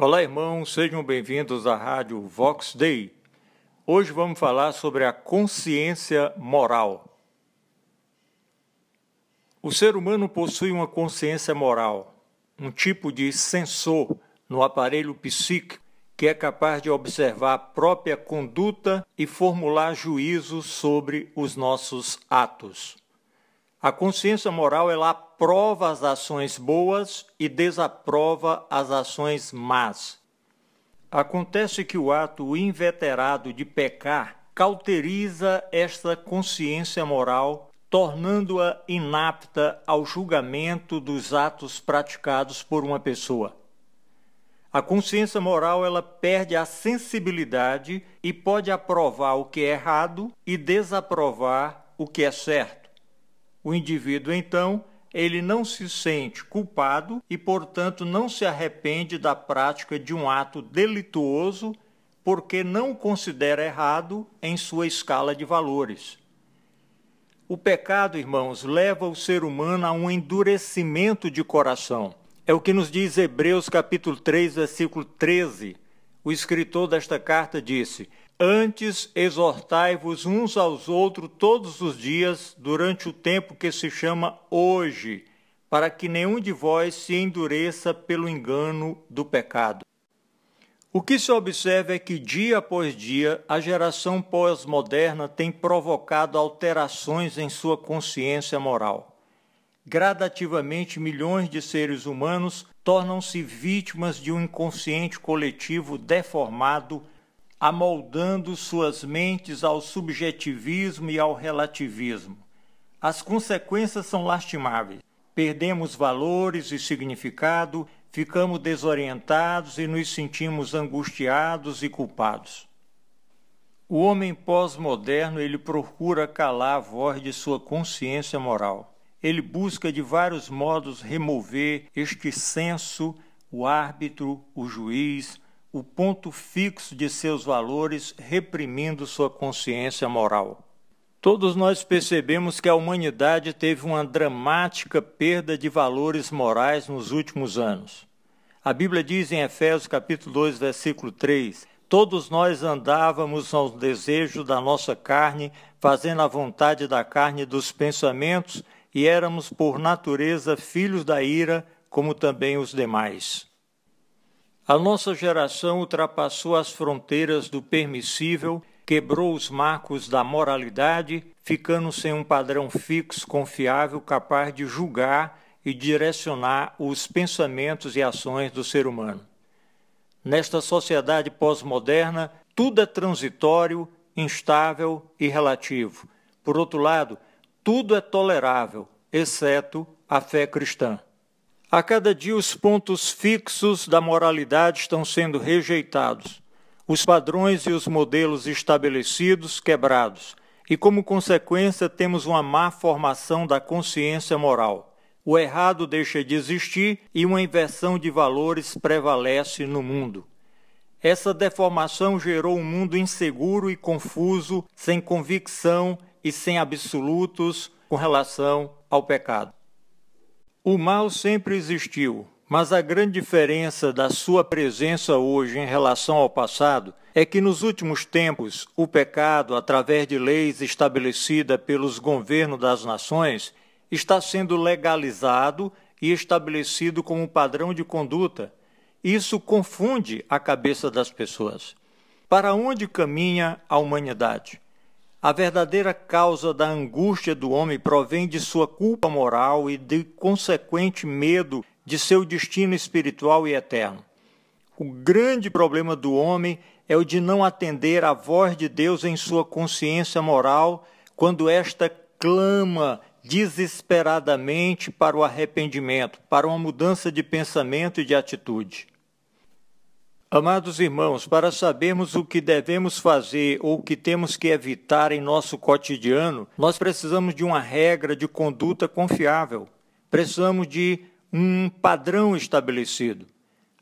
Olá, irmãos, sejam bem-vindos à Rádio Vox Day. Hoje vamos falar sobre a consciência moral. O ser humano possui uma consciência moral, um tipo de sensor no aparelho psíquico que é capaz de observar a própria conduta e formular juízos sobre os nossos atos. A consciência moral ela aprova as ações boas e desaprova as ações más. Acontece que o ato inveterado de pecar cauteriza esta consciência moral, tornando-a inapta ao julgamento dos atos praticados por uma pessoa. A consciência moral ela perde a sensibilidade e pode aprovar o que é errado e desaprovar o que é certo. O indivíduo, então, ele não se sente culpado e, portanto, não se arrepende da prática de um ato delituoso porque não considera errado em sua escala de valores. O pecado, irmãos, leva o ser humano a um endurecimento de coração. É o que nos diz Hebreus capítulo 3, versículo 13. O escritor desta carta disse: Antes exortai-vos uns aos outros todos os dias, durante o tempo que se chama hoje, para que nenhum de vós se endureça pelo engano do pecado. O que se observa é que, dia após dia, a geração pós-moderna tem provocado alterações em sua consciência moral. Gradativamente, milhões de seres humanos tornam-se vítimas de um inconsciente coletivo deformado amoldando suas mentes ao subjetivismo e ao relativismo. As consequências são lastimáveis. Perdemos valores e significado, ficamos desorientados e nos sentimos angustiados e culpados. O homem pós-moderno ele procura calar a voz de sua consciência moral. Ele busca de vários modos remover este senso, o árbitro, o juiz, o ponto fixo de seus valores, reprimindo sua consciência moral. Todos nós percebemos que a humanidade teve uma dramática perda de valores morais nos últimos anos. A Bíblia diz em Efésios capítulo 2, versículo 3: Todos nós andávamos aos desejos da nossa carne, fazendo a vontade da carne e dos pensamentos, e éramos por natureza filhos da ira, como também os demais. A nossa geração ultrapassou as fronteiras do permissível, quebrou os marcos da moralidade, ficando sem um padrão fixo, confiável, capaz de julgar e direcionar os pensamentos e ações do ser humano. Nesta sociedade pós-moderna, tudo é transitório, instável e relativo. Por outro lado, tudo é tolerável, exceto a fé cristã. A cada dia, os pontos fixos da moralidade estão sendo rejeitados, os padrões e os modelos estabelecidos quebrados, e, como consequência, temos uma má formação da consciência moral. O errado deixa de existir e uma inversão de valores prevalece no mundo. Essa deformação gerou um mundo inseguro e confuso, sem convicção e sem absolutos com relação ao pecado. O mal sempre existiu, mas a grande diferença da sua presença hoje em relação ao passado é que nos últimos tempos o pecado, através de leis estabelecidas pelos governos das nações, está sendo legalizado e estabelecido como padrão de conduta. Isso confunde a cabeça das pessoas. Para onde caminha a humanidade? A verdadeira causa da angústia do homem provém de sua culpa moral e de consequente medo de seu destino espiritual e eterno. O grande problema do homem é o de não atender à voz de Deus em sua consciência moral quando esta clama desesperadamente para o arrependimento, para uma mudança de pensamento e de atitude. Amados irmãos, para sabermos o que devemos fazer ou o que temos que evitar em nosso cotidiano, nós precisamos de uma regra de conduta confiável. Precisamos de um padrão estabelecido.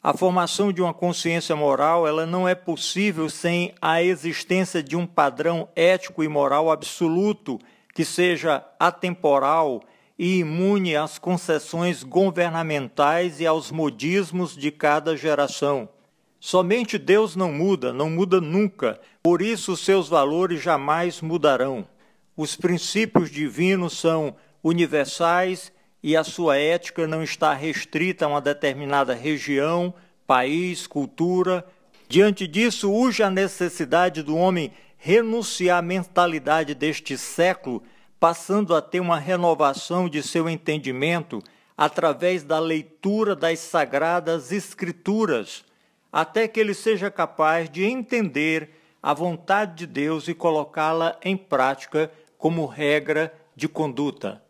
A formação de uma consciência moral, ela não é possível sem a existência de um padrão ético e moral absoluto que seja atemporal e imune às concessões governamentais e aos modismos de cada geração. Somente Deus não muda, não muda nunca, por isso seus valores jamais mudarão. Os princípios divinos são universais e a sua ética não está restrita a uma determinada região, país, cultura. Diante disso, urge a necessidade do homem renunciar à mentalidade deste século, passando a ter uma renovação de seu entendimento através da leitura das sagradas Escrituras, até que ele seja capaz de entender a vontade de Deus e colocá-la em prática como regra de conduta.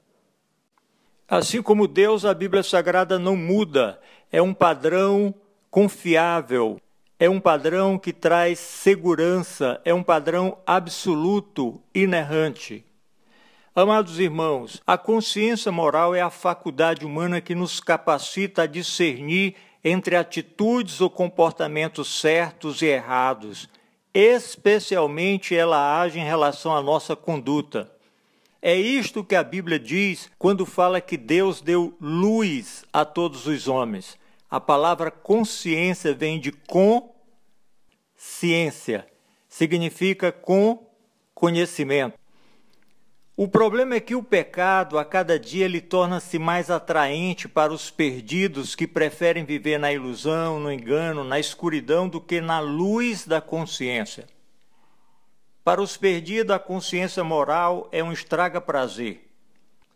Assim como Deus, a Bíblia Sagrada não muda, é um padrão confiável, é um padrão que traz segurança, é um padrão absoluto, inerrante. Amados irmãos, a consciência moral é a faculdade humana que nos capacita a discernir entre atitudes ou comportamentos certos e errados, especialmente ela age em relação à nossa conduta. É isto que a Bíblia diz quando fala que Deus deu luz a todos os homens. A palavra consciência vem de consciência, significa com conhecimento. O problema é que o pecado, a cada dia, ele torna-se mais atraente para os perdidos que preferem viver na ilusão, no engano, na escuridão do que na luz da consciência. Para os perdidos, a consciência moral é um estraga-prazer.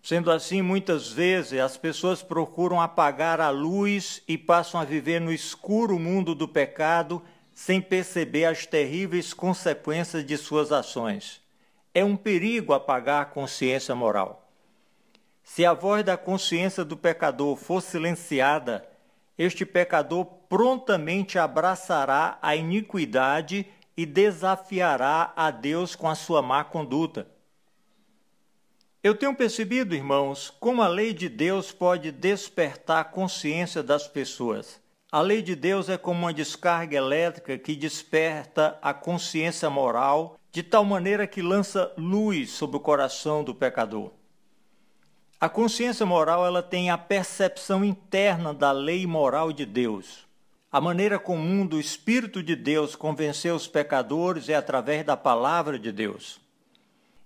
Sendo assim, muitas vezes as pessoas procuram apagar a luz e passam a viver no escuro mundo do pecado sem perceber as terríveis consequências de suas ações. É um perigo apagar a consciência moral. Se a voz da consciência do pecador for silenciada, este pecador prontamente abraçará a iniquidade e desafiará a Deus com a sua má conduta. Eu tenho percebido, irmãos, como a lei de Deus pode despertar a consciência das pessoas. A lei de Deus é como uma descarga elétrica que desperta a consciência moral de tal maneira que lança luz sobre o coração do pecador. A consciência moral ela tem a percepção interna da lei moral de Deus. A maneira comum do Espírito de Deus convencer os pecadores é através da palavra de Deus.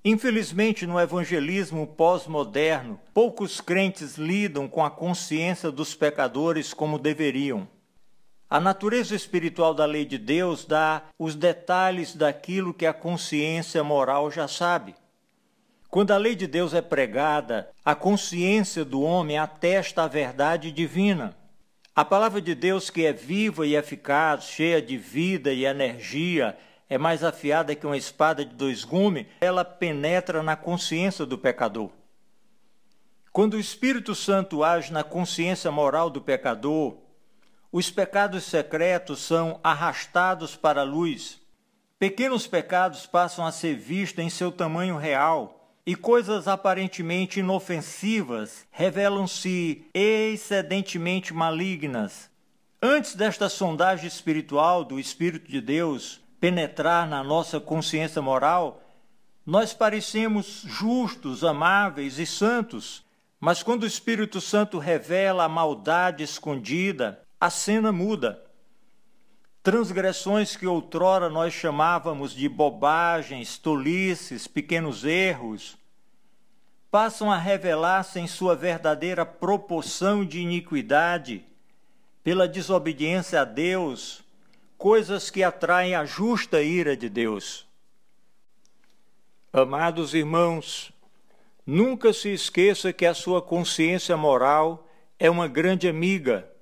Infelizmente, no evangelismo pós-moderno, poucos crentes lidam com a consciência dos pecadores como deveriam. A natureza espiritual da lei de Deus dá os detalhes daquilo que a consciência moral já sabe. Quando a lei de Deus é pregada, a consciência do homem atesta a verdade divina. A palavra de Deus, que é viva e eficaz, cheia de vida e energia, é mais afiada que uma espada de dois gumes, ela penetra na consciência do pecador. Quando o Espírito Santo age na consciência moral do pecador, os pecados secretos são arrastados para a luz. Pequenos pecados passam a ser vistos em seu tamanho real, e coisas aparentemente inofensivas revelam-se excedentemente malignas. Antes desta sondagem espiritual do Espírito de Deus penetrar na nossa consciência moral, nós parecemos justos, amáveis e santos, mas quando o Espírito Santo revela a maldade escondida, a cena muda. Transgressões que outrora nós chamávamos de bobagens, tolices, pequenos erros, passam a revelar-se em sua verdadeira proporção de iniquidade, pela desobediência a Deus, coisas que atraem a justa ira de Deus. Amados irmãos, nunca se esqueça que a sua consciência moral é uma grande amiga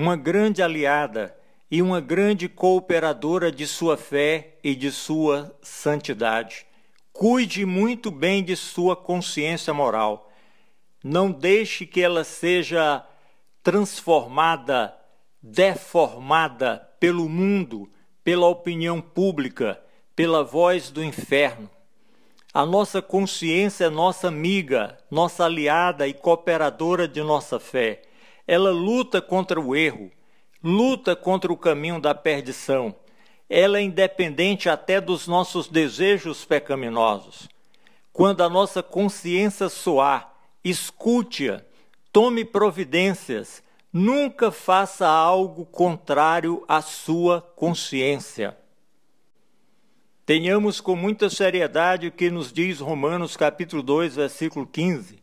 uma grande aliada e uma grande cooperadora de sua fé e de sua santidade. Cuide muito bem de sua consciência moral. Não deixe que ela seja transformada, deformada pelo mundo, pela opinião pública, pela voz do inferno. A nossa consciência é nossa amiga, nossa aliada e cooperadora de nossa fé ela luta contra o erro, luta contra o caminho da perdição. Ela é independente até dos nossos desejos pecaminosos. Quando a nossa consciência soar, escute-a, tome providências, Nunca faça algo contrário à sua consciência. Tenhamos com muita seriedade o que nos diz Romanos capítulo 2, versículo 15.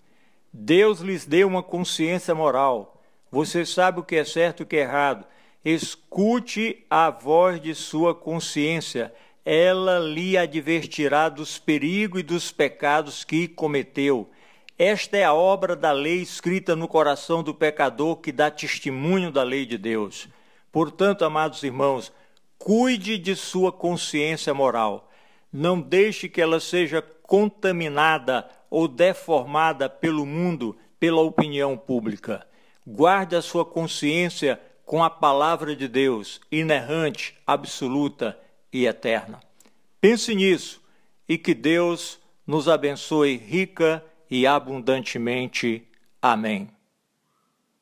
Deus lhes deu uma consciência moral. Você sabe o que é certo e o que é errado. Escute a voz de sua consciência. Ela lhe advertirá dos perigos e dos pecados que cometeu. Esta é a obra da lei escrita no coração do pecador que dá testemunho da lei de Deus. Portanto, amados irmãos, Cuide de sua consciência moral. Não deixe que ela seja contaminada ou deformada pelo mundo, pela opinião pública. Guarde a sua consciência com a palavra de Deus, inerrante, absoluta e eterna. Pense nisso e que Deus nos abençoe rica e abundantemente. Amém.